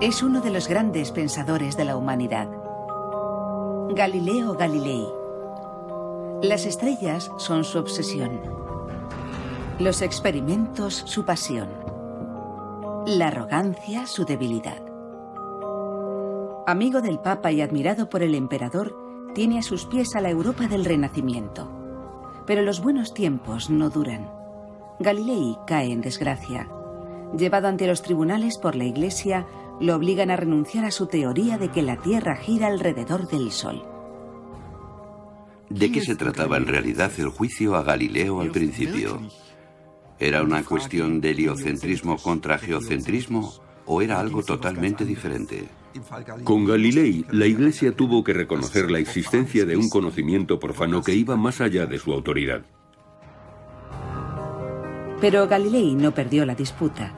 Es uno de los grandes pensadores de la humanidad. Galileo Galilei. Las estrellas son su obsesión. Los experimentos su pasión. La arrogancia su debilidad. Amigo del Papa y admirado por el emperador, tiene a sus pies a la Europa del Renacimiento. Pero los buenos tiempos no duran. Galilei cae en desgracia. Llevado ante los tribunales por la Iglesia, lo obligan a renunciar a su teoría de que la Tierra gira alrededor del Sol. ¿De qué se trataba en realidad el juicio a Galileo al principio? ¿Era una cuestión de heliocentrismo contra geocentrismo o era algo totalmente diferente? Con Galilei, la Iglesia tuvo que reconocer la existencia de un conocimiento profano que iba más allá de su autoridad. Pero Galilei no perdió la disputa.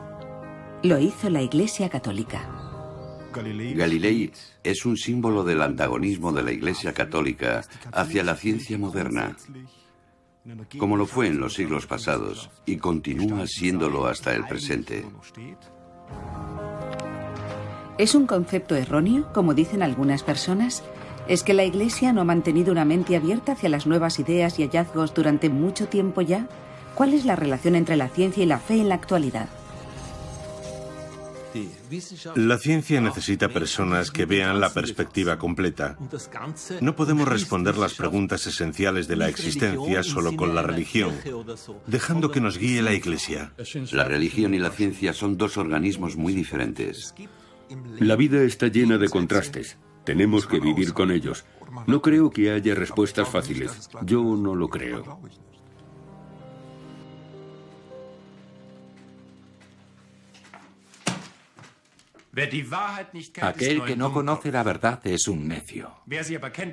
Lo hizo la Iglesia Católica. Galilei es un símbolo del antagonismo de la Iglesia Católica hacia la ciencia moderna, como lo fue en los siglos pasados y continúa siéndolo hasta el presente. ¿Es un concepto erróneo, como dicen algunas personas? ¿Es que la Iglesia no ha mantenido una mente abierta hacia las nuevas ideas y hallazgos durante mucho tiempo ya? ¿Cuál es la relación entre la ciencia y la fe en la actualidad? La ciencia necesita personas que vean la perspectiva completa. No podemos responder las preguntas esenciales de la existencia solo con la religión, dejando que nos guíe la Iglesia. La religión y la ciencia son dos organismos muy diferentes. La vida está llena de contrastes. Tenemos que vivir con ellos. No creo que haya respuestas fáciles. Yo no lo creo. Aquel que no conoce la verdad es un necio.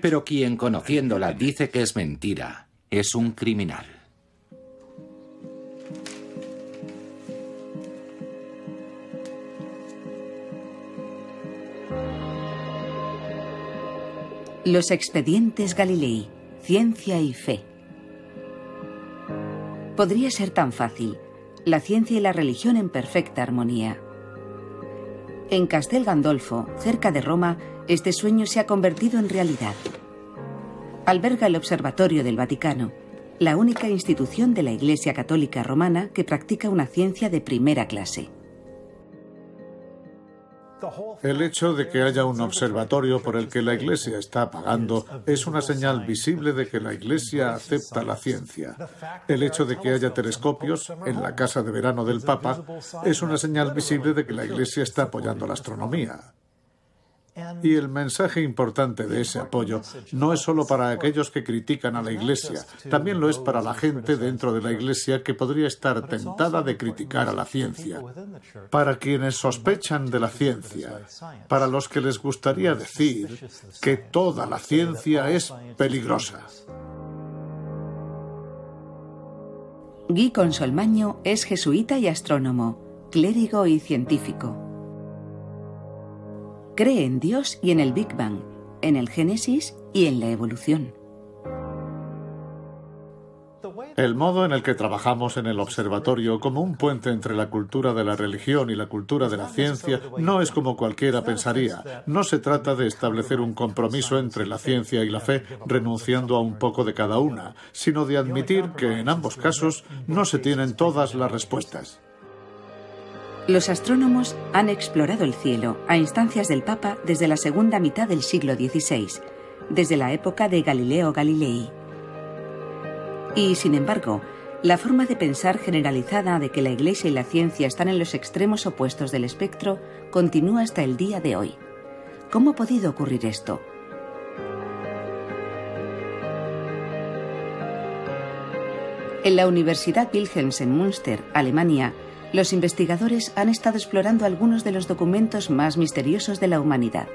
Pero quien conociéndola dice que es mentira, es un criminal. Los expedientes Galilei, ciencia y fe. Podría ser tan fácil, la ciencia y la religión en perfecta armonía. En Castel Gandolfo, cerca de Roma, este sueño se ha convertido en realidad. Alberga el Observatorio del Vaticano, la única institución de la Iglesia Católica Romana que practica una ciencia de primera clase. El hecho de que haya un observatorio por el que la Iglesia está pagando es una señal visible de que la Iglesia acepta la ciencia. El hecho de que haya telescopios en la casa de verano del Papa es una señal visible de que la Iglesia está apoyando la astronomía. Y el mensaje importante de ese apoyo no es solo para aquellos que critican a la Iglesia, también lo es para la gente dentro de la Iglesia que podría estar tentada de criticar a la ciencia, para quienes sospechan de la ciencia, para los que les gustaría decir que toda la ciencia es peligrosa. Guy Consolmaño es jesuita y astrónomo, clérigo y científico. Cree en Dios y en el Big Bang, en el Génesis y en la evolución. El modo en el que trabajamos en el observatorio como un puente entre la cultura de la religión y la cultura de la ciencia no es como cualquiera pensaría. No se trata de establecer un compromiso entre la ciencia y la fe renunciando a un poco de cada una, sino de admitir que en ambos casos no se tienen todas las respuestas. Los astrónomos han explorado el cielo a instancias del Papa desde la segunda mitad del siglo XVI, desde la época de Galileo Galilei. Y, sin embargo, la forma de pensar generalizada de que la Iglesia y la ciencia están en los extremos opuestos del espectro continúa hasta el día de hoy. ¿Cómo ha podido ocurrir esto? En la Universidad Wilhelms en Münster, Alemania, los investigadores han estado explorando algunos de los documentos más misteriosos de la humanidad.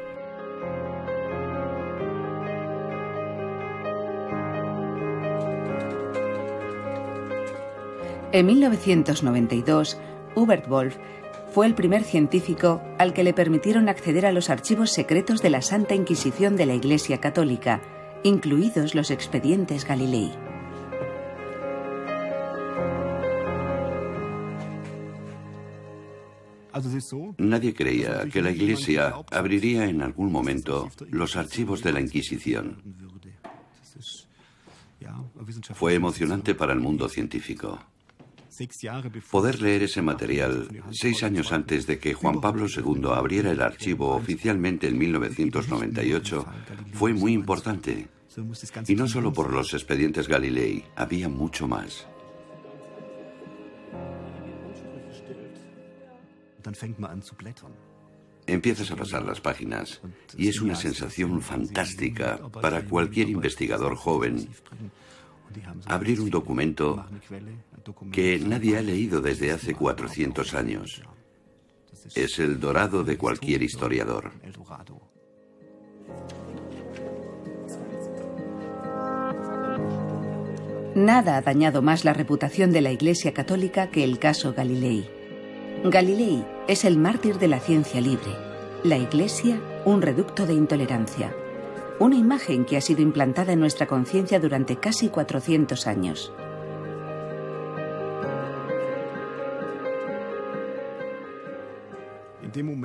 En 1992, Hubert Wolf fue el primer científico al que le permitieron acceder a los archivos secretos de la Santa Inquisición de la Iglesia Católica, incluidos los expedientes Galilei. Nadie creía que la Iglesia abriría en algún momento los archivos de la Inquisición. Fue emocionante para el mundo científico. Poder leer ese material seis años antes de que Juan Pablo II abriera el archivo oficialmente en 1998 fue muy importante. Y no solo por los expedientes Galilei, había mucho más. Empiezas a pasar las páginas y es una sensación fantástica para cualquier investigador joven abrir un documento que nadie ha leído desde hace 400 años. Es el dorado de cualquier historiador. Nada ha dañado más la reputación de la Iglesia Católica que el caso Galilei. Galilei es el mártir de la ciencia libre, la Iglesia un reducto de intolerancia, una imagen que ha sido implantada en nuestra conciencia durante casi 400 años.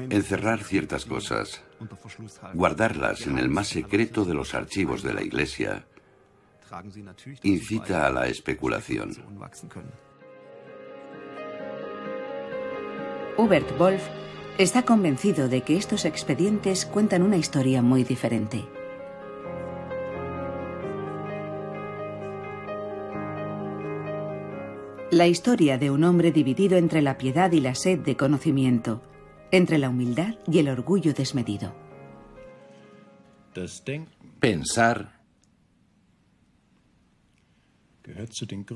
Encerrar ciertas cosas, guardarlas en el más secreto de los archivos de la Iglesia, incita a la especulación. Hubert Wolf está convencido de que estos expedientes cuentan una historia muy diferente. La historia de un hombre dividido entre la piedad y la sed de conocimiento, entre la humildad y el orgullo desmedido. Pensar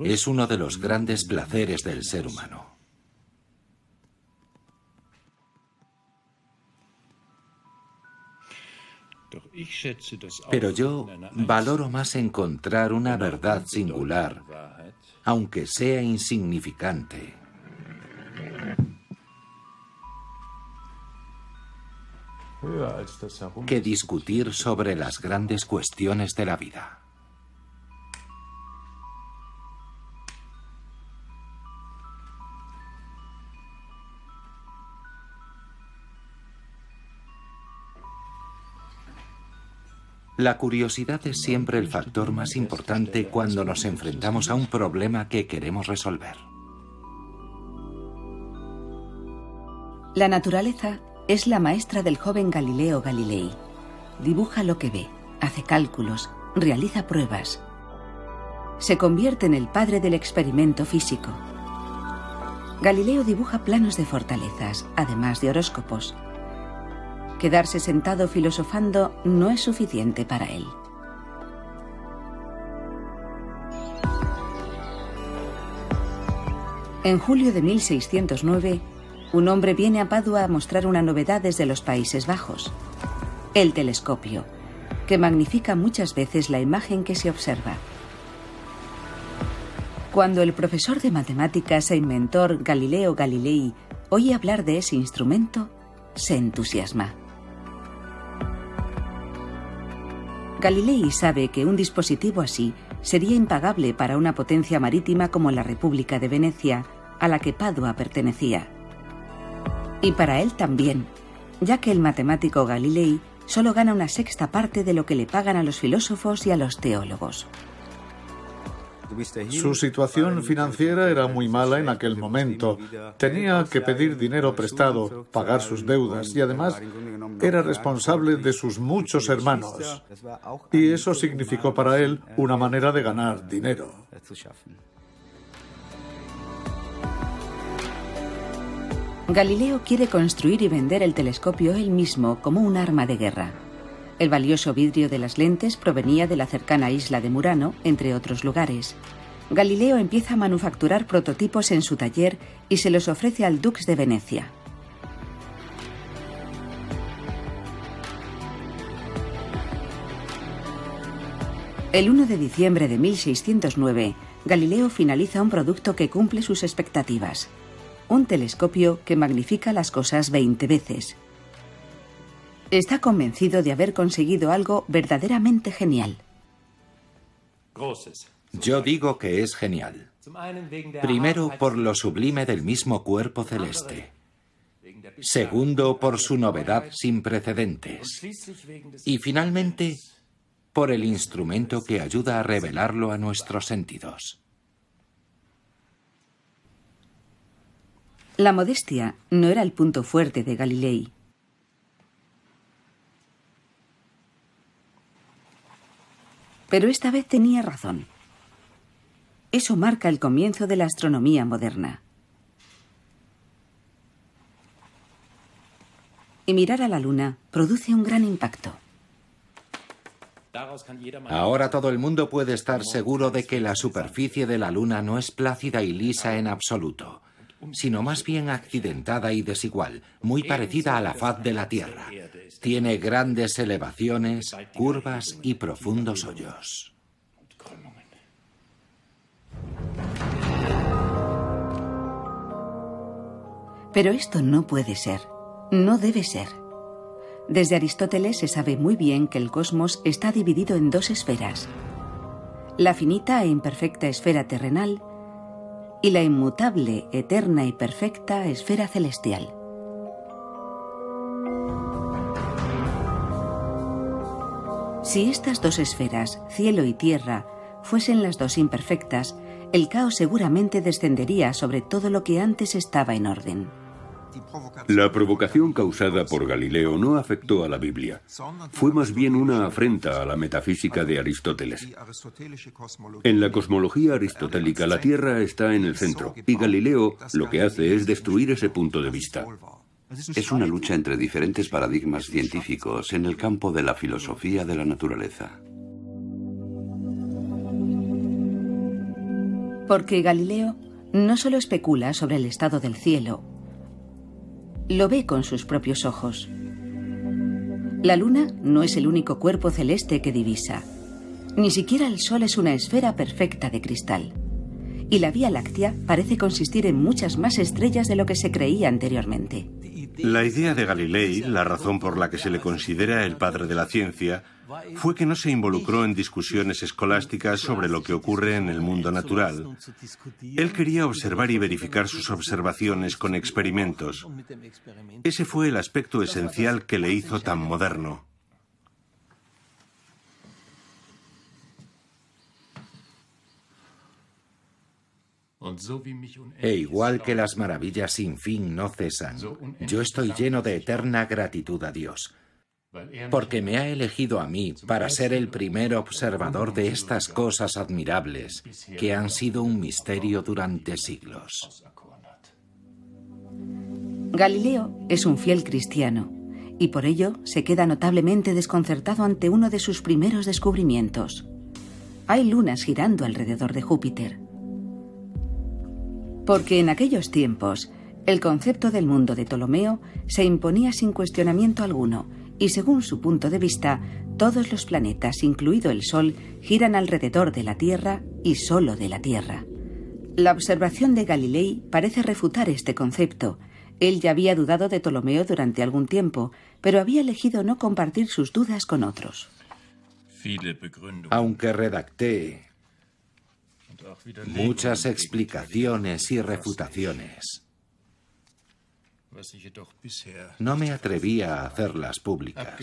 es uno de los grandes placeres del ser humano. Pero yo valoro más encontrar una verdad singular, aunque sea insignificante. que discutir sobre las grandes cuestiones de la vida. La curiosidad es siempre el factor más importante cuando nos enfrentamos a un problema que queremos resolver. La naturaleza es la maestra del joven Galileo Galilei. Dibuja lo que ve, hace cálculos, realiza pruebas. Se convierte en el padre del experimento físico. Galileo dibuja planos de fortalezas, además de horóscopos. Quedarse sentado filosofando no es suficiente para él. En julio de 1609, un hombre viene a Padua a mostrar una novedad desde los Países Bajos, el telescopio, que magnifica muchas veces la imagen que se observa. Cuando el profesor de matemáticas e inventor Galileo Galilei oye hablar de ese instrumento, se entusiasma. Galilei sabe que un dispositivo así sería impagable para una potencia marítima como la República de Venecia, a la que Padua pertenecía. Y para él también, ya que el matemático Galilei solo gana una sexta parte de lo que le pagan a los filósofos y a los teólogos. Su situación financiera era muy mala en aquel momento. Tenía que pedir dinero prestado, pagar sus deudas y además era responsable de sus muchos hermanos. Y eso significó para él una manera de ganar dinero. Galileo quiere construir y vender el telescopio él mismo como un arma de guerra. El valioso vidrio de las lentes provenía de la cercana isla de Murano, entre otros lugares. Galileo empieza a manufacturar prototipos en su taller y se los ofrece al Dux de Venecia. El 1 de diciembre de 1609, Galileo finaliza un producto que cumple sus expectativas. Un telescopio que magnifica las cosas 20 veces. Está convencido de haber conseguido algo verdaderamente genial. Yo digo que es genial. Primero por lo sublime del mismo cuerpo celeste. Segundo, por su novedad sin precedentes. Y finalmente, por el instrumento que ayuda a revelarlo a nuestros sentidos. La modestia no era el punto fuerte de Galilei. Pero esta vez tenía razón. Eso marca el comienzo de la astronomía moderna. Y mirar a la luna produce un gran impacto. Ahora todo el mundo puede estar seguro de que la superficie de la luna no es plácida y lisa en absoluto, sino más bien accidentada y desigual, muy parecida a la faz de la Tierra. Tiene grandes elevaciones, curvas y profundos hoyos. Pero esto no puede ser, no debe ser. Desde Aristóteles se sabe muy bien que el cosmos está dividido en dos esferas. La finita e imperfecta esfera terrenal y la inmutable, eterna y perfecta esfera celestial. Si estas dos esferas, cielo y tierra, fuesen las dos imperfectas, el caos seguramente descendería sobre todo lo que antes estaba en orden. La provocación causada por Galileo no afectó a la Biblia. Fue más bien una afrenta a la metafísica de Aristóteles. En la cosmología aristotélica la Tierra está en el centro y Galileo lo que hace es destruir ese punto de vista. Es una lucha entre diferentes paradigmas científicos en el campo de la filosofía de la naturaleza. Porque Galileo no solo especula sobre el estado del cielo, lo ve con sus propios ojos. La luna no es el único cuerpo celeste que divisa. Ni siquiera el Sol es una esfera perfecta de cristal. Y la Vía Láctea parece consistir en muchas más estrellas de lo que se creía anteriormente. La idea de Galilei, la razón por la que se le considera el padre de la ciencia, fue que no se involucró en discusiones escolásticas sobre lo que ocurre en el mundo natural. Él quería observar y verificar sus observaciones con experimentos. Ese fue el aspecto esencial que le hizo tan moderno. E igual que las maravillas sin fin no cesan, yo estoy lleno de eterna gratitud a Dios, porque me ha elegido a mí para ser el primer observador de estas cosas admirables que han sido un misterio durante siglos. Galileo es un fiel cristiano y por ello se queda notablemente desconcertado ante uno de sus primeros descubrimientos. Hay lunas girando alrededor de Júpiter. Porque en aquellos tiempos, el concepto del mundo de Ptolomeo se imponía sin cuestionamiento alguno, y según su punto de vista, todos los planetas, incluido el Sol, giran alrededor de la Tierra y solo de la Tierra. La observación de Galilei parece refutar este concepto. Él ya había dudado de Ptolomeo durante algún tiempo, pero había elegido no compartir sus dudas con otros. Aunque redacté muchas explicaciones y refutaciones. No me atrevía a hacerlas públicas,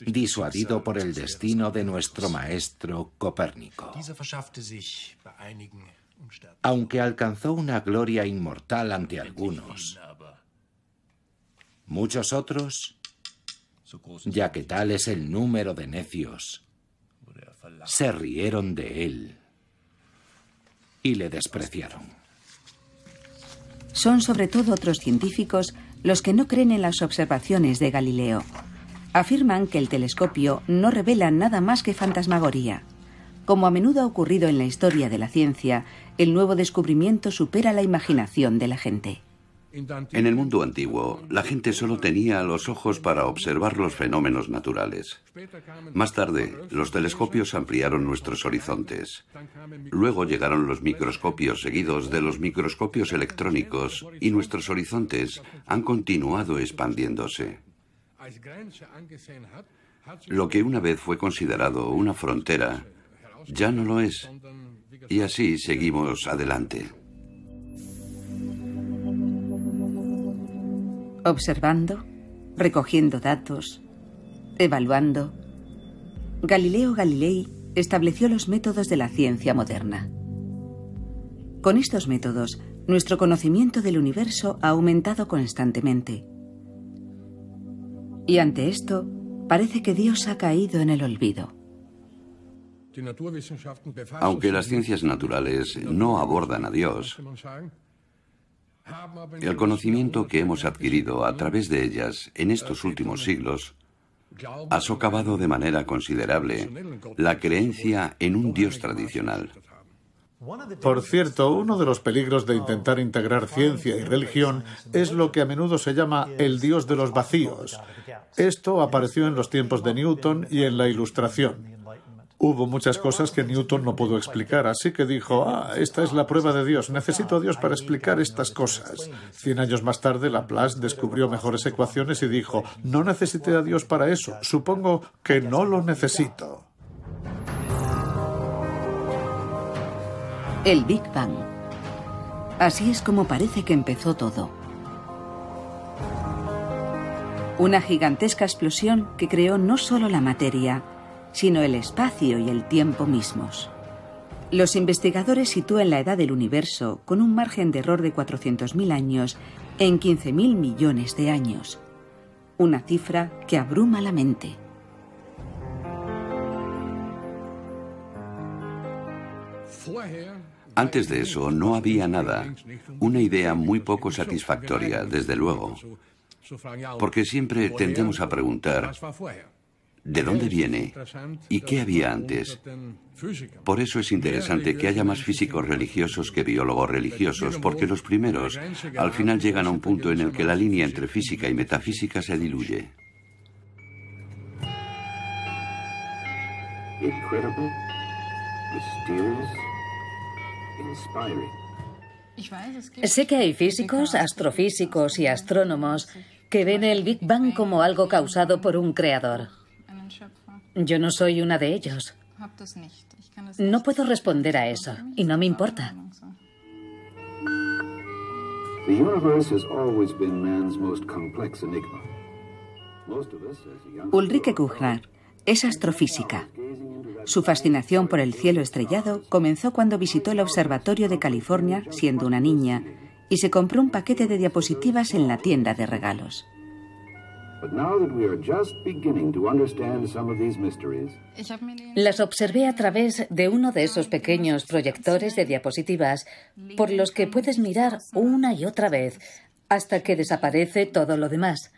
disuadido por el destino de nuestro maestro Copérnico. Aunque alcanzó una gloria inmortal ante algunos, muchos otros, ya que tal es el número de necios, se rieron de él y le despreciaron. Son sobre todo otros científicos los que no creen en las observaciones de Galileo. Afirman que el telescopio no revela nada más que fantasmagoría. Como a menudo ha ocurrido en la historia de la ciencia, el nuevo descubrimiento supera la imaginación de la gente. En el mundo antiguo, la gente solo tenía los ojos para observar los fenómenos naturales. Más tarde, los telescopios ampliaron nuestros horizontes. Luego llegaron los microscopios seguidos de los microscopios electrónicos y nuestros horizontes han continuado expandiéndose. Lo que una vez fue considerado una frontera, ya no lo es. Y así seguimos adelante. Observando, recogiendo datos, evaluando, Galileo Galilei estableció los métodos de la ciencia moderna. Con estos métodos, nuestro conocimiento del universo ha aumentado constantemente. Y ante esto, parece que Dios ha caído en el olvido. Aunque las ciencias naturales no abordan a Dios, el conocimiento que hemos adquirido a través de ellas en estos últimos siglos ha socavado de manera considerable la creencia en un Dios tradicional. Por cierto, uno de los peligros de intentar integrar ciencia y religión es lo que a menudo se llama el Dios de los vacíos. Esto apareció en los tiempos de Newton y en la Ilustración. Hubo muchas cosas que Newton no pudo explicar, así que dijo, ah, esta es la prueba de Dios, necesito a Dios para explicar estas cosas. Cien años más tarde, Laplace descubrió mejores ecuaciones y dijo, no necesité a Dios para eso, supongo que no lo necesito. El Big Bang. Así es como parece que empezó todo. Una gigantesca explosión que creó no solo la materia, sino el espacio y el tiempo mismos. Los investigadores sitúan la edad del universo con un margen de error de 400.000 años en 15.000 millones de años, una cifra que abruma la mente. Antes de eso no había nada, una idea muy poco satisfactoria, desde luego, porque siempre tendemos a preguntar, ¿de dónde viene? ¿Y qué había antes? Por eso es interesante que haya más físicos religiosos que biólogos religiosos, porque los primeros al final llegan a un punto en el que la línea entre física y metafísica se diluye. Sé que hay físicos, astrofísicos y astrónomos que ven el Big Bang como algo causado por un creador. Yo no soy una de ellos. No puedo responder a eso y no me importa. Ulrike Kuchner es astrofísica. Su fascinación por el cielo estrellado comenzó cuando visitó el Observatorio de California siendo una niña y se compró un paquete de diapositivas en la tienda de regalos. Las observé a través de uno de esos pequeños proyectores de diapositivas por los que puedes mirar una y otra vez hasta que desaparece todo lo demás.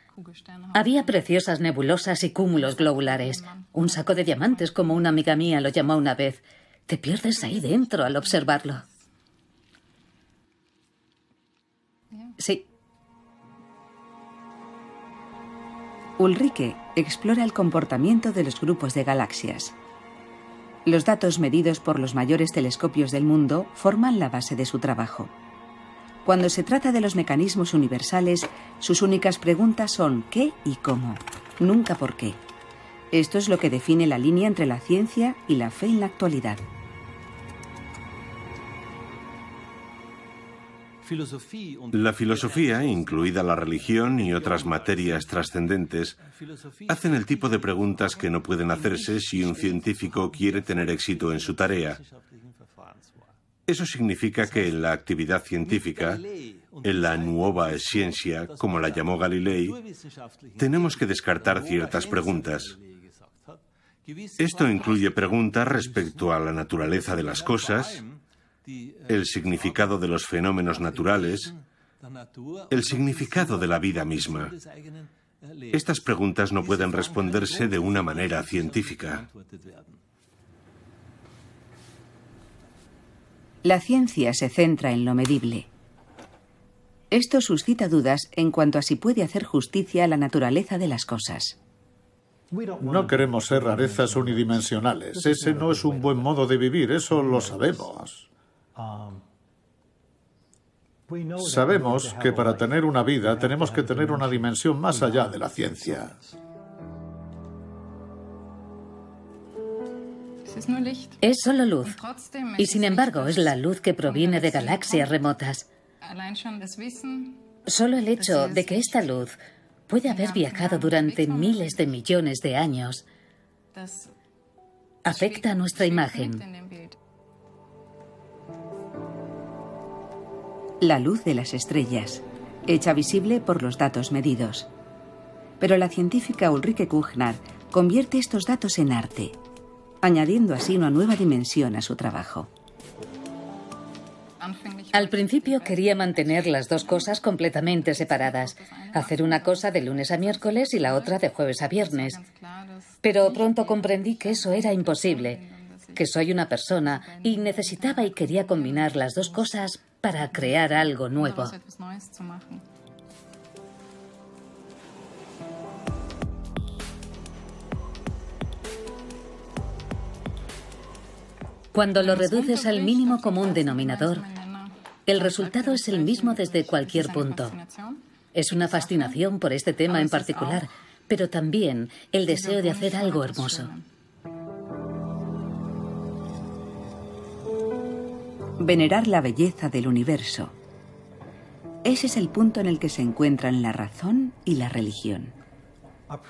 Había preciosas nebulosas y cúmulos globulares, un saco de diamantes como una amiga mía lo llamó una vez. Te pierdes ahí dentro al observarlo. Sí. Ulrike explora el comportamiento de los grupos de galaxias. Los datos medidos por los mayores telescopios del mundo forman la base de su trabajo. Cuando se trata de los mecanismos universales, sus únicas preguntas son ¿qué y cómo? Nunca por qué. Esto es lo que define la línea entre la ciencia y la fe en la actualidad. La filosofía, incluida la religión y otras materias trascendentes, hacen el tipo de preguntas que no pueden hacerse si un científico quiere tener éxito en su tarea. Eso significa que en la actividad científica, en la nueva ciencia, como la llamó Galilei, tenemos que descartar ciertas preguntas. Esto incluye preguntas respecto a la naturaleza de las cosas, el significado de los fenómenos naturales, el significado de la vida misma. Estas preguntas no pueden responderse de una manera científica. La ciencia se centra en lo medible. Esto suscita dudas en cuanto a si puede hacer justicia a la naturaleza de las cosas. No queremos ser rarezas unidimensionales. Ese no es un buen modo de vivir, eso lo sabemos. Sabemos que para tener una vida tenemos que tener una dimensión más allá de la ciencia. Es solo luz. Y sin embargo es la luz que proviene de galaxias remotas. Solo el hecho de que esta luz puede haber viajado durante miles de millones de años afecta a nuestra imagen. La luz de las estrellas, hecha visible por los datos medidos. Pero la científica Ulrike Kuchner convierte estos datos en arte, añadiendo así una nueva dimensión a su trabajo. Al principio quería mantener las dos cosas completamente separadas, hacer una cosa de lunes a miércoles y la otra de jueves a viernes. Pero pronto comprendí que eso era imposible, que soy una persona y necesitaba y quería combinar las dos cosas para crear algo nuevo. Cuando lo reduces al mínimo común denominador, el resultado es el mismo desde cualquier punto. Es una fascinación por este tema en particular, pero también el deseo de hacer algo hermoso. Venerar la belleza del universo. Ese es el punto en el que se encuentran la razón y la religión.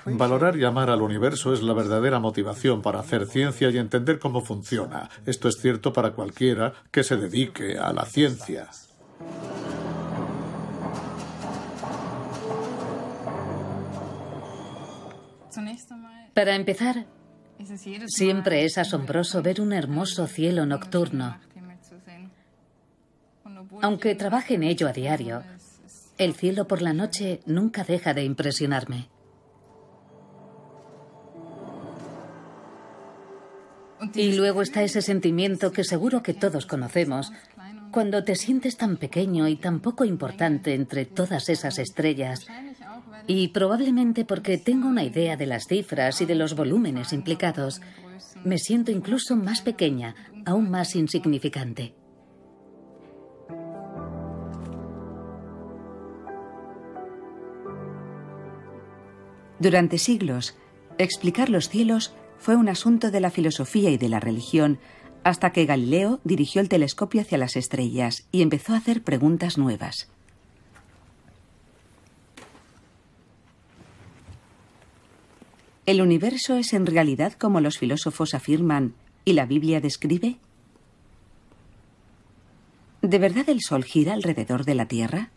Valorar y amar al universo es la verdadera motivación para hacer ciencia y entender cómo funciona. Esto es cierto para cualquiera que se dedique a la ciencia. Para empezar, siempre es asombroso ver un hermoso cielo nocturno. Aunque trabaje en ello a diario, el cielo por la noche nunca deja de impresionarme. Y luego está ese sentimiento que seguro que todos conocemos, cuando te sientes tan pequeño y tan poco importante entre todas esas estrellas. Y probablemente porque tengo una idea de las cifras y de los volúmenes implicados, me siento incluso más pequeña, aún más insignificante. Durante siglos, explicar los cielos fue un asunto de la filosofía y de la religión hasta que Galileo dirigió el telescopio hacia las estrellas y empezó a hacer preguntas nuevas. ¿El universo es en realidad como los filósofos afirman y la Biblia describe? ¿De verdad el Sol gira alrededor de la Tierra?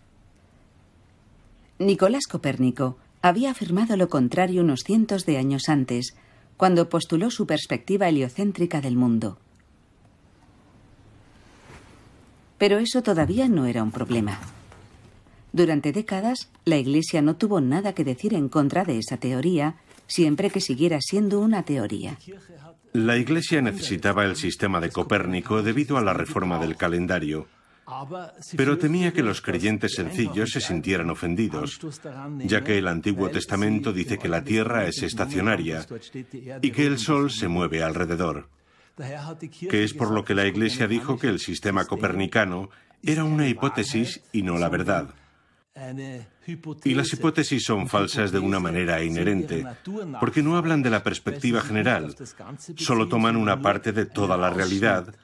Nicolás Copérnico había afirmado lo contrario unos cientos de años antes, cuando postuló su perspectiva heliocéntrica del mundo. Pero eso todavía no era un problema. Durante décadas, la Iglesia no tuvo nada que decir en contra de esa teoría, siempre que siguiera siendo una teoría. La Iglesia necesitaba el sistema de Copérnico debido a la reforma del calendario pero temía que los creyentes sencillos se sintieran ofendidos, ya que el Antiguo Testamento dice que la Tierra es estacionaria y que el Sol se mueve alrededor, que es por lo que la Iglesia dijo que el sistema copernicano era una hipótesis y no la verdad. Y las hipótesis son falsas de una manera inherente, porque no hablan de la perspectiva general, solo toman una parte de toda la realidad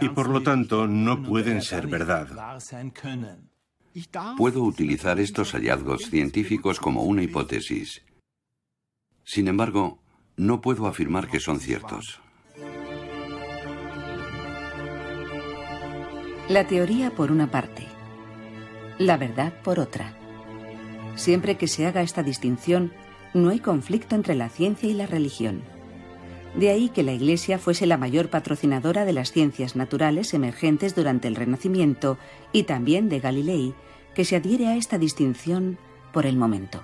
y por lo tanto no pueden ser verdad. Puedo utilizar estos hallazgos científicos como una hipótesis. Sin embargo, no puedo afirmar que son ciertos. La teoría por una parte, la verdad por otra. Siempre que se haga esta distinción, no hay conflicto entre la ciencia y la religión. De ahí que la Iglesia fuese la mayor patrocinadora de las ciencias naturales emergentes durante el Renacimiento y también de Galilei, que se adhiere a esta distinción por el momento.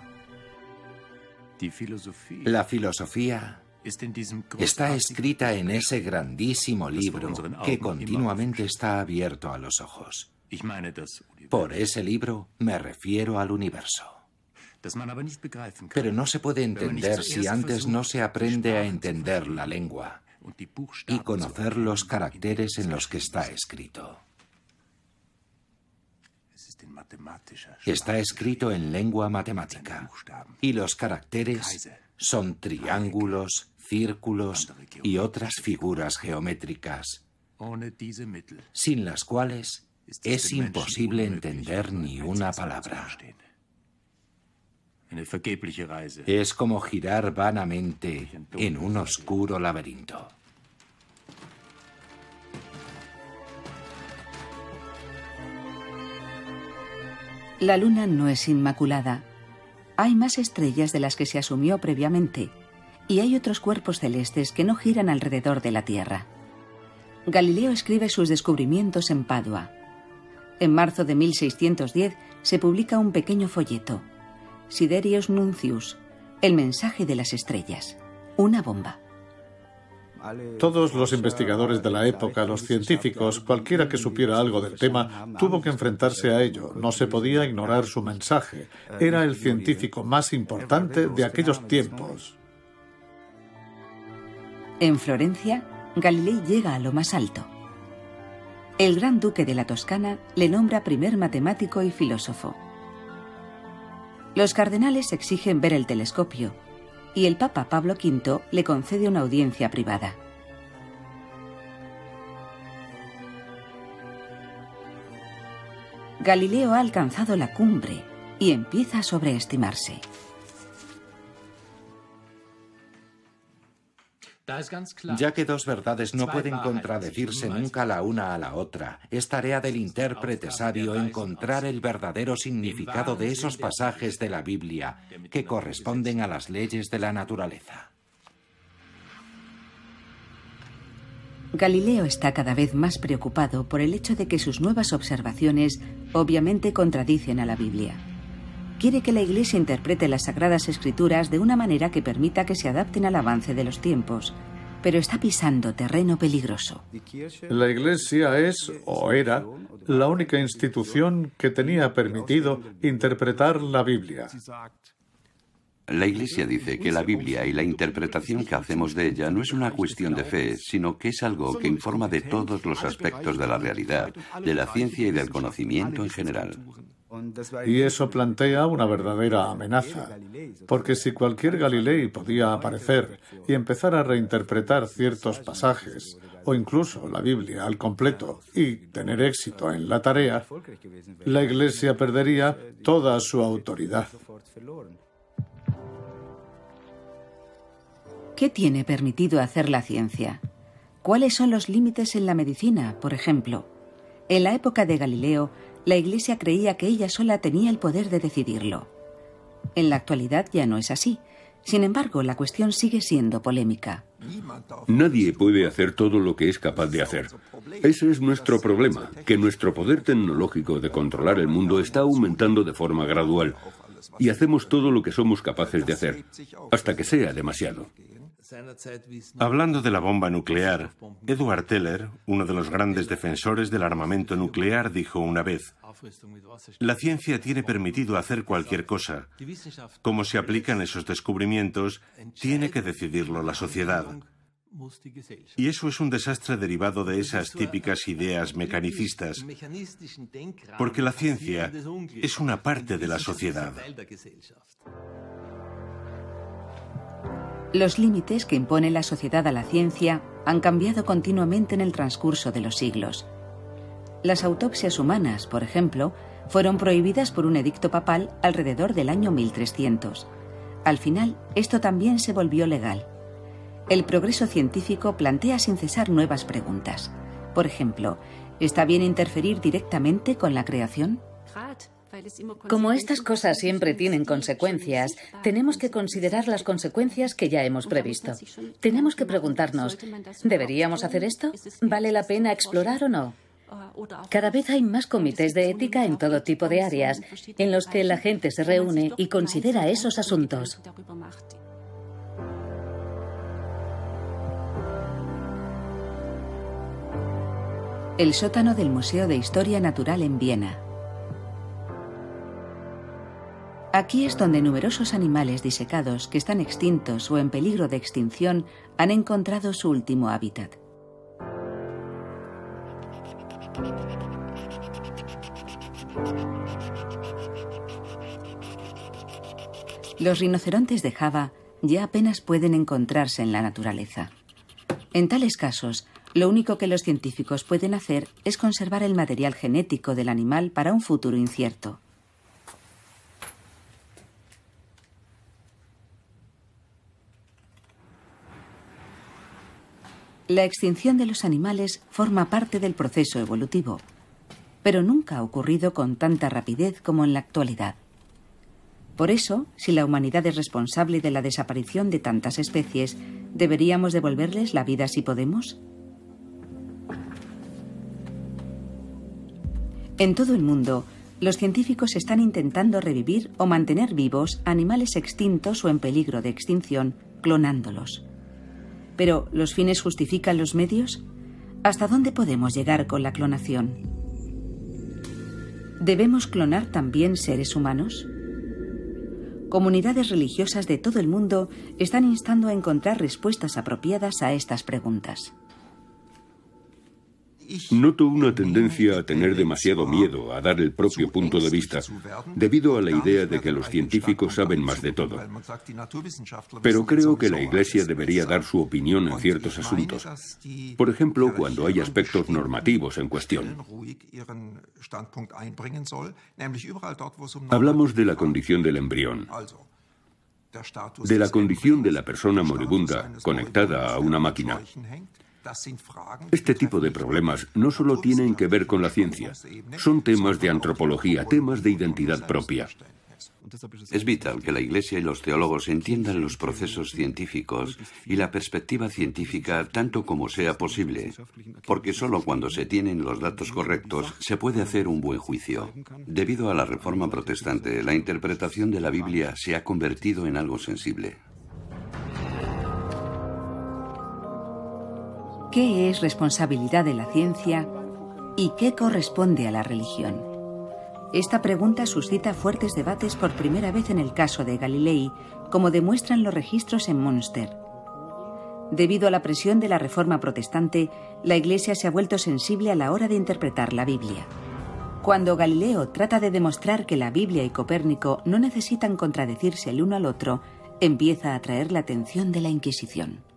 La filosofía está escrita en ese grandísimo libro que continuamente está abierto a los ojos. Por ese libro me refiero al universo. Pero no se puede entender si antes no se aprende a entender la lengua y conocer los caracteres en los que está escrito. Está escrito en lengua matemática y los caracteres son triángulos, círculos y otras figuras geométricas, sin las cuales es imposible entender ni una palabra. Es como girar vanamente en un oscuro laberinto. La luna no es inmaculada. Hay más estrellas de las que se asumió previamente, y hay otros cuerpos celestes que no giran alrededor de la Tierra. Galileo escribe sus descubrimientos en Padua. En marzo de 1610 se publica un pequeño folleto, Siderius Nuncius, el mensaje de las estrellas, una bomba. Todos los investigadores de la época, los científicos, cualquiera que supiera algo del tema, tuvo que enfrentarse a ello. No se podía ignorar su mensaje. Era el científico más importante de aquellos tiempos. En Florencia, Galilei llega a lo más alto. El gran duque de la Toscana le nombra primer matemático y filósofo. Los cardenales exigen ver el telescopio y el Papa Pablo V le concede una audiencia privada. Galileo ha alcanzado la cumbre y empieza a sobreestimarse. Ya que dos verdades no pueden contradecirse nunca la una a la otra, es tarea del intérprete sabio encontrar el verdadero significado de esos pasajes de la Biblia que corresponden a las leyes de la naturaleza. Galileo está cada vez más preocupado por el hecho de que sus nuevas observaciones obviamente contradicen a la Biblia. Quiere que la Iglesia interprete las Sagradas Escrituras de una manera que permita que se adapten al avance de los tiempos, pero está pisando terreno peligroso. La Iglesia es, o era, la única institución que tenía permitido interpretar la Biblia. La Iglesia dice que la Biblia y la interpretación que hacemos de ella no es una cuestión de fe, sino que es algo que informa de todos los aspectos de la realidad, de la ciencia y del conocimiento en general. Y eso plantea una verdadera amenaza, porque si cualquier Galilei podía aparecer y empezar a reinterpretar ciertos pasajes, o incluso la Biblia al completo, y tener éxito en la tarea, la Iglesia perdería toda su autoridad. ¿Qué tiene permitido hacer la ciencia? ¿Cuáles son los límites en la medicina, por ejemplo? En la época de Galileo, la Iglesia creía que ella sola tenía el poder de decidirlo. En la actualidad ya no es así. Sin embargo, la cuestión sigue siendo polémica. Nadie puede hacer todo lo que es capaz de hacer. Ese es nuestro problema, que nuestro poder tecnológico de controlar el mundo está aumentando de forma gradual y hacemos todo lo que somos capaces de hacer, hasta que sea demasiado. Hablando de la bomba nuclear, Edward Teller, uno de los grandes defensores del armamento nuclear, dijo una vez, la ciencia tiene permitido hacer cualquier cosa. Cómo se aplican esos descubrimientos, tiene que decidirlo la sociedad. Y eso es un desastre derivado de esas típicas ideas mecanicistas, porque la ciencia es una parte de la sociedad. Los límites que impone la sociedad a la ciencia han cambiado continuamente en el transcurso de los siglos. Las autopsias humanas, por ejemplo, fueron prohibidas por un edicto papal alrededor del año 1300. Al final, esto también se volvió legal. El progreso científico plantea sin cesar nuevas preguntas. Por ejemplo, ¿está bien interferir directamente con la creación? Como estas cosas siempre tienen consecuencias, tenemos que considerar las consecuencias que ya hemos previsto. Tenemos que preguntarnos, ¿deberíamos hacer esto? ¿Vale la pena explorar o no? Cada vez hay más comités de ética en todo tipo de áreas, en los que la gente se reúne y considera esos asuntos. El sótano del Museo de Historia Natural en Viena. Aquí es donde numerosos animales disecados que están extintos o en peligro de extinción han encontrado su último hábitat. Los rinocerontes de Java ya apenas pueden encontrarse en la naturaleza. En tales casos, Lo único que los científicos pueden hacer es conservar el material genético del animal para un futuro incierto. La extinción de los animales forma parte del proceso evolutivo, pero nunca ha ocurrido con tanta rapidez como en la actualidad. Por eso, si la humanidad es responsable de la desaparición de tantas especies, ¿deberíamos devolverles la vida si podemos? En todo el mundo, los científicos están intentando revivir o mantener vivos animales extintos o en peligro de extinción, clonándolos. Pero, ¿los fines justifican los medios? ¿Hasta dónde podemos llegar con la clonación? ¿Debemos clonar también seres humanos? Comunidades religiosas de todo el mundo están instando a encontrar respuestas apropiadas a estas preguntas. Noto una tendencia a tener demasiado miedo a dar el propio punto de vista, debido a la idea de que los científicos saben más de todo. Pero creo que la Iglesia debería dar su opinión en ciertos asuntos. Por ejemplo, cuando hay aspectos normativos en cuestión. Hablamos de la condición del embrión de la condición de la persona moribunda conectada a una máquina. Este tipo de problemas no solo tienen que ver con la ciencia, son temas de antropología, temas de identidad propia. Es vital que la Iglesia y los teólogos entiendan los procesos científicos y la perspectiva científica tanto como sea posible, porque solo cuando se tienen los datos correctos se puede hacer un buen juicio. Debido a la Reforma Protestante, la interpretación de la Biblia se ha convertido en algo sensible. ¿Qué es responsabilidad de la ciencia y qué corresponde a la religión? Esta pregunta suscita fuertes debates por primera vez en el caso de Galilei, como demuestran los registros en Munster. Debido a la presión de la reforma protestante, la Iglesia se ha vuelto sensible a la hora de interpretar la Biblia. Cuando Galileo trata de demostrar que la Biblia y Copérnico no necesitan contradecirse el uno al otro, empieza a atraer la atención de la Inquisición.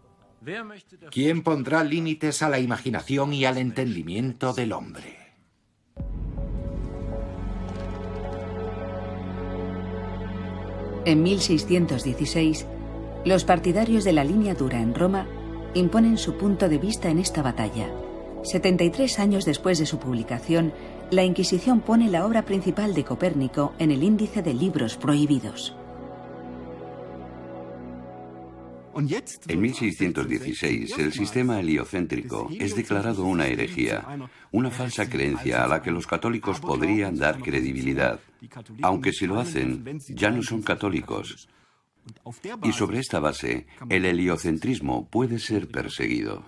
¿Quién pondrá límites a la imaginación y al entendimiento del hombre? En 1616, los partidarios de la línea dura en Roma imponen su punto de vista en esta batalla. 73 años después de su publicación, la Inquisición pone la obra principal de Copérnico en el índice de libros prohibidos. En 1616, el sistema heliocéntrico es declarado una herejía, una falsa creencia a la que los católicos podrían dar credibilidad, aunque si lo hacen, ya no son católicos. Y sobre esta base, el heliocentrismo puede ser perseguido.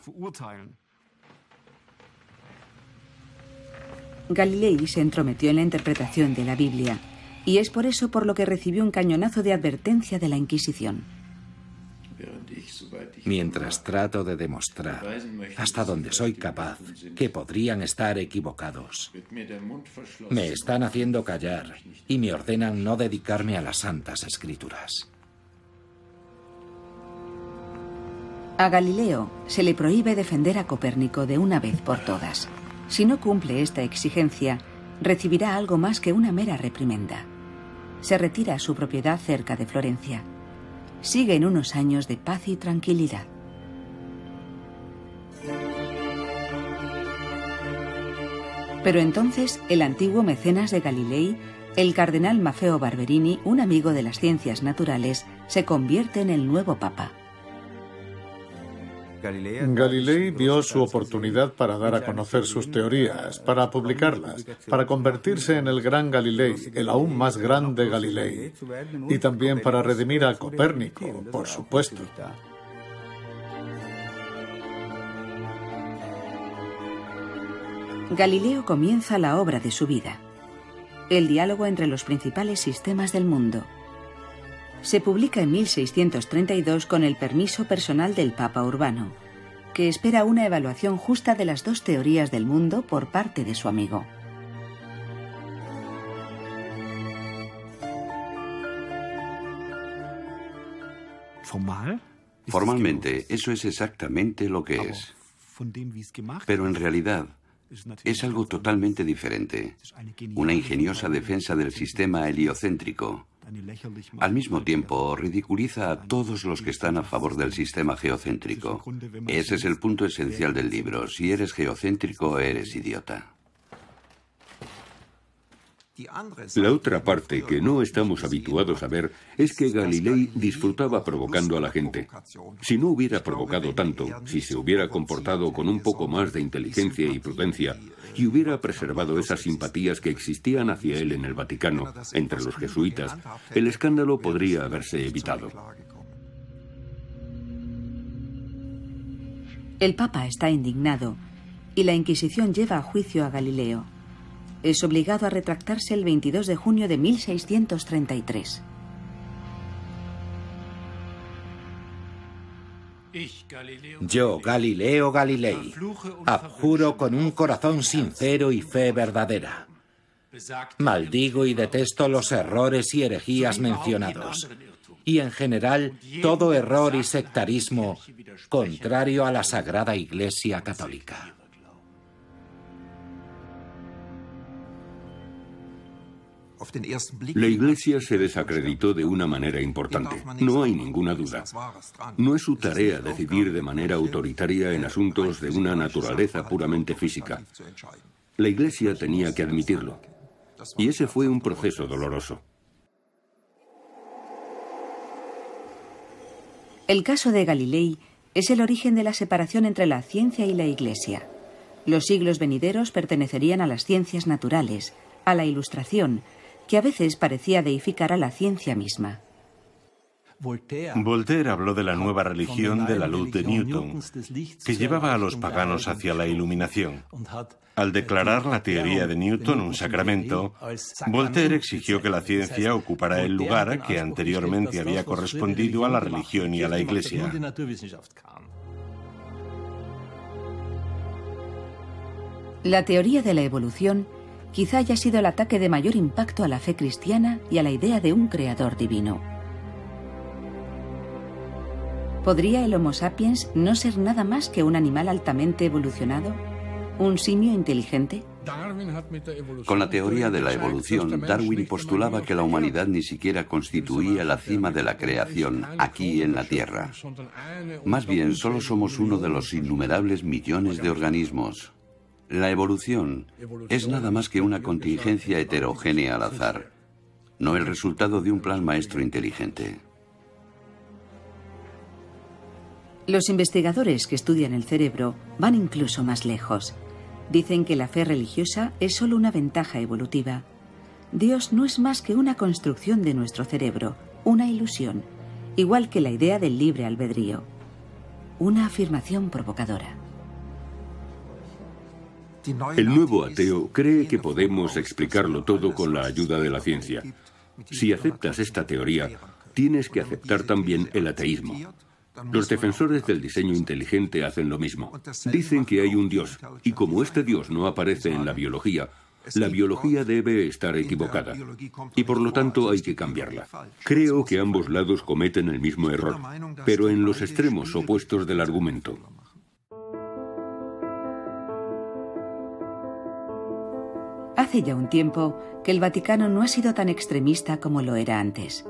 Galilei se entrometió en la interpretación de la Biblia, y es por eso por lo que recibió un cañonazo de advertencia de la Inquisición mientras trato de demostrar, hasta donde soy capaz, que podrían estar equivocados. Me están haciendo callar y me ordenan no dedicarme a las santas escrituras. A Galileo se le prohíbe defender a Copérnico de una vez por todas. Si no cumple esta exigencia, recibirá algo más que una mera reprimenda. Se retira a su propiedad cerca de Florencia siguen unos años de paz y tranquilidad. Pero entonces el antiguo mecenas de Galilei, el cardenal Maffeo Barberini, un amigo de las ciencias naturales, se convierte en el nuevo papa. Galilei vio su oportunidad para dar a conocer sus teorías, para publicarlas, para convertirse en el gran Galilei, el aún más grande Galilei, y también para redimir a Copérnico, por supuesto. Galileo comienza la obra de su vida, el diálogo entre los principales sistemas del mundo. Se publica en 1632 con el permiso personal del Papa Urbano, que espera una evaluación justa de las dos teorías del mundo por parte de su amigo. Formalmente, eso es exactamente lo que es. Pero en realidad es algo totalmente diferente. Una ingeniosa defensa del sistema heliocéntrico. Al mismo tiempo, ridiculiza a todos los que están a favor del sistema geocéntrico. Ese es el punto esencial del libro. Si eres geocéntrico, eres idiota. La otra parte que no estamos habituados a ver es que Galilei disfrutaba provocando a la gente. Si no hubiera provocado tanto, si se hubiera comportado con un poco más de inteligencia y prudencia, y hubiera preservado esas simpatías que existían hacia él en el Vaticano, entre los jesuitas, el escándalo podría haberse evitado. El Papa está indignado y la Inquisición lleva a juicio a Galileo es obligado a retractarse el 22 de junio de 1633. Yo, Galileo Galilei, abjuro con un corazón sincero y fe verdadera. Maldigo y detesto los errores y herejías mencionados, y en general todo error y sectarismo contrario a la Sagrada Iglesia Católica. La Iglesia se desacreditó de una manera importante, no hay ninguna duda. No es su tarea decidir de manera autoritaria en asuntos de una naturaleza puramente física. La Iglesia tenía que admitirlo. Y ese fue un proceso doloroso. El caso de Galilei es el origen de la separación entre la ciencia y la Iglesia. Los siglos venideros pertenecerían a las ciencias naturales, a la Ilustración, que a veces parecía deificar a la ciencia misma. Voltaire habló de la nueva religión de la luz de Newton, que llevaba a los paganos hacia la iluminación. Al declarar la teoría de Newton un sacramento, Voltaire exigió que la ciencia ocupara el lugar que anteriormente había correspondido a la religión y a la Iglesia. La teoría de la evolución quizá haya sido el ataque de mayor impacto a la fe cristiana y a la idea de un creador divino. ¿Podría el Homo sapiens no ser nada más que un animal altamente evolucionado? ¿Un simio inteligente? Con la teoría de la evolución, Darwin postulaba que la humanidad ni siquiera constituía la cima de la creación aquí en la Tierra. Más bien, solo somos uno de los innumerables millones de organismos. La evolución es nada más que una contingencia heterogénea al azar, no el resultado de un plan maestro inteligente. Los investigadores que estudian el cerebro van incluso más lejos. Dicen que la fe religiosa es solo una ventaja evolutiva. Dios no es más que una construcción de nuestro cerebro, una ilusión, igual que la idea del libre albedrío. Una afirmación provocadora. El nuevo ateo cree que podemos explicarlo todo con la ayuda de la ciencia. Si aceptas esta teoría, tienes que aceptar también el ateísmo. Los defensores del diseño inteligente hacen lo mismo. Dicen que hay un Dios, y como este Dios no aparece en la biología, la biología debe estar equivocada, y por lo tanto hay que cambiarla. Creo que ambos lados cometen el mismo error, pero en los extremos opuestos del argumento. Hace ya un tiempo que el Vaticano no ha sido tan extremista como lo era antes.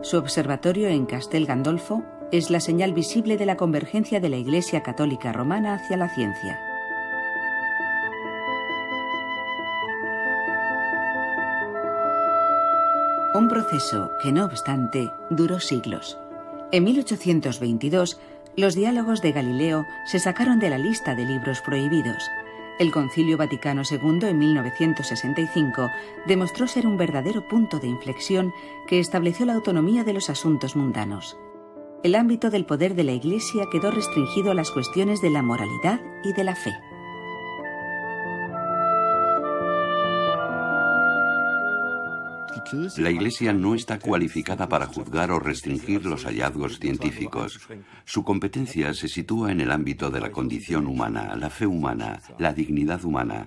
Su observatorio en Castel Gandolfo es la señal visible de la convergencia de la Iglesia Católica Romana hacia la ciencia. Un proceso que, no obstante, duró siglos. En 1822, los diálogos de Galileo se sacaron de la lista de libros prohibidos el Concilio Vaticano II en 1965 demostró ser un verdadero punto de inflexión que estableció la autonomía de los asuntos mundanos. El ámbito del poder de la Iglesia quedó restringido a las cuestiones de la moralidad y de la fe. La Iglesia no está cualificada para juzgar o restringir los hallazgos científicos. Su competencia se sitúa en el ámbito de la condición humana, la fe humana, la dignidad humana.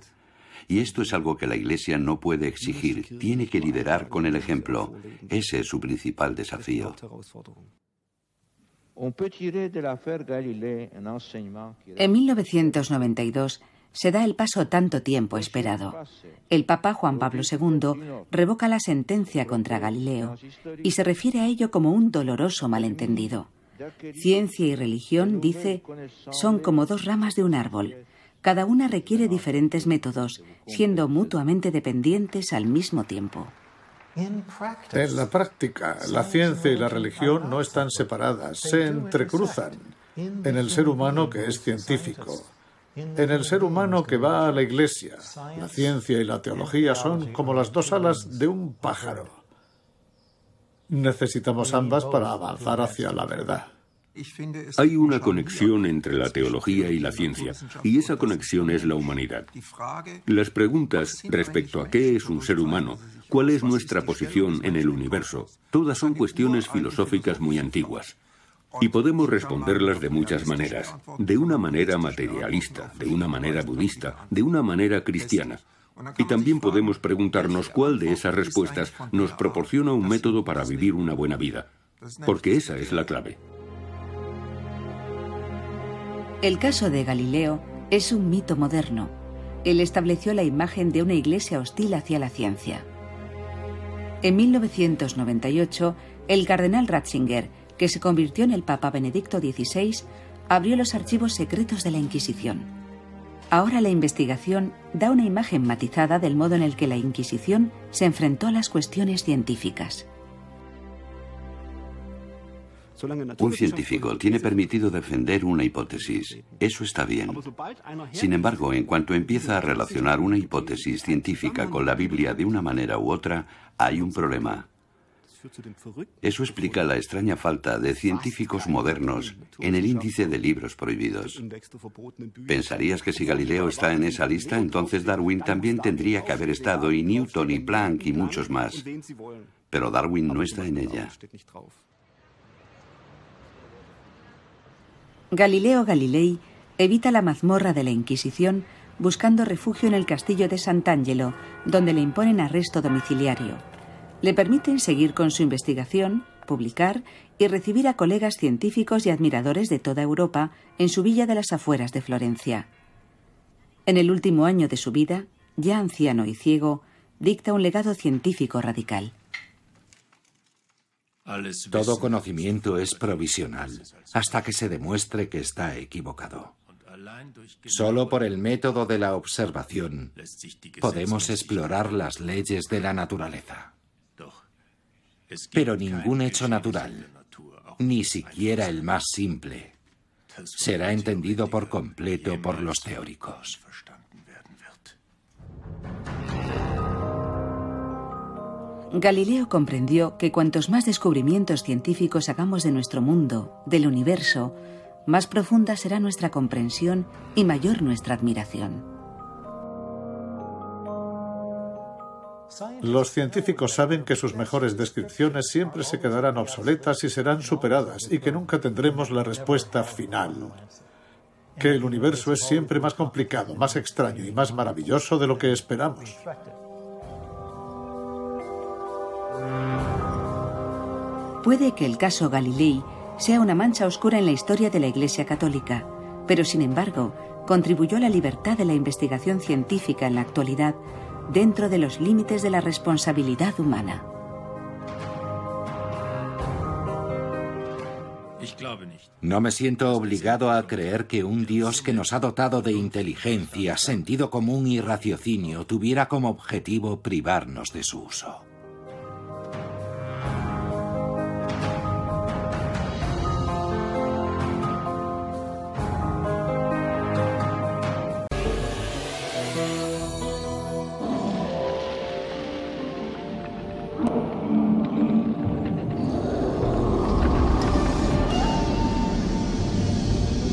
Y esto es algo que la Iglesia no puede exigir, tiene que liderar con el ejemplo. Ese es su principal desafío. En 1992 se da el paso tanto tiempo esperado. El Papa Juan Pablo II revoca la sentencia contra Galileo y se refiere a ello como un doloroso malentendido. Ciencia y religión, dice, son como dos ramas de un árbol. Cada una requiere diferentes métodos, siendo mutuamente dependientes al mismo tiempo. En la práctica, la ciencia y la religión no están separadas, se entrecruzan en el ser humano que es científico, en el ser humano que va a la iglesia. La ciencia y la teología son como las dos alas de un pájaro. Necesitamos ambas para avanzar hacia la verdad. Hay una conexión entre la teología y la ciencia, y esa conexión es la humanidad. Las preguntas respecto a qué es un ser humano, cuál es nuestra posición en el universo, todas son cuestiones filosóficas muy antiguas. Y podemos responderlas de muchas maneras, de una manera materialista, de una manera budista, de una manera cristiana. Y también podemos preguntarnos cuál de esas respuestas nos proporciona un método para vivir una buena vida, porque esa es la clave. El caso de Galileo es un mito moderno. Él estableció la imagen de una iglesia hostil hacia la ciencia. En 1998, el cardenal Ratzinger, que se convirtió en el Papa Benedicto XVI, abrió los archivos secretos de la Inquisición. Ahora la investigación da una imagen matizada del modo en el que la Inquisición se enfrentó a las cuestiones científicas. Un científico tiene permitido defender una hipótesis. Eso está bien. Sin embargo, en cuanto empieza a relacionar una hipótesis científica con la Biblia de una manera u otra, hay un problema. Eso explica la extraña falta de científicos modernos en el índice de libros prohibidos. Pensarías que si Galileo está en esa lista, entonces Darwin también tendría que haber estado, y Newton y Planck y muchos más. Pero Darwin no está en ella. Galileo Galilei evita la mazmorra de la Inquisición buscando refugio en el castillo de Sant'Angelo, donde le imponen arresto domiciliario. Le permiten seguir con su investigación, publicar y recibir a colegas científicos y admiradores de toda Europa en su villa de las afueras de Florencia. En el último año de su vida, ya anciano y ciego, dicta un legado científico radical. Todo conocimiento es provisional hasta que se demuestre que está equivocado. Solo por el método de la observación podemos explorar las leyes de la naturaleza. Pero ningún hecho natural, ni siquiera el más simple, será entendido por completo por los teóricos. Galileo comprendió que cuantos más descubrimientos científicos hagamos de nuestro mundo, del universo, más profunda será nuestra comprensión y mayor nuestra admiración. Los científicos saben que sus mejores descripciones siempre se quedarán obsoletas y serán superadas y que nunca tendremos la respuesta final. Que el universo es siempre más complicado, más extraño y más maravilloso de lo que esperamos. Puede que el caso Galilei sea una mancha oscura en la historia de la Iglesia Católica, pero sin embargo contribuyó a la libertad de la investigación científica en la actualidad dentro de los límites de la responsabilidad humana. No me siento obligado a creer que un Dios que nos ha dotado de inteligencia, sentido común y raciocinio tuviera como objetivo privarnos de su uso.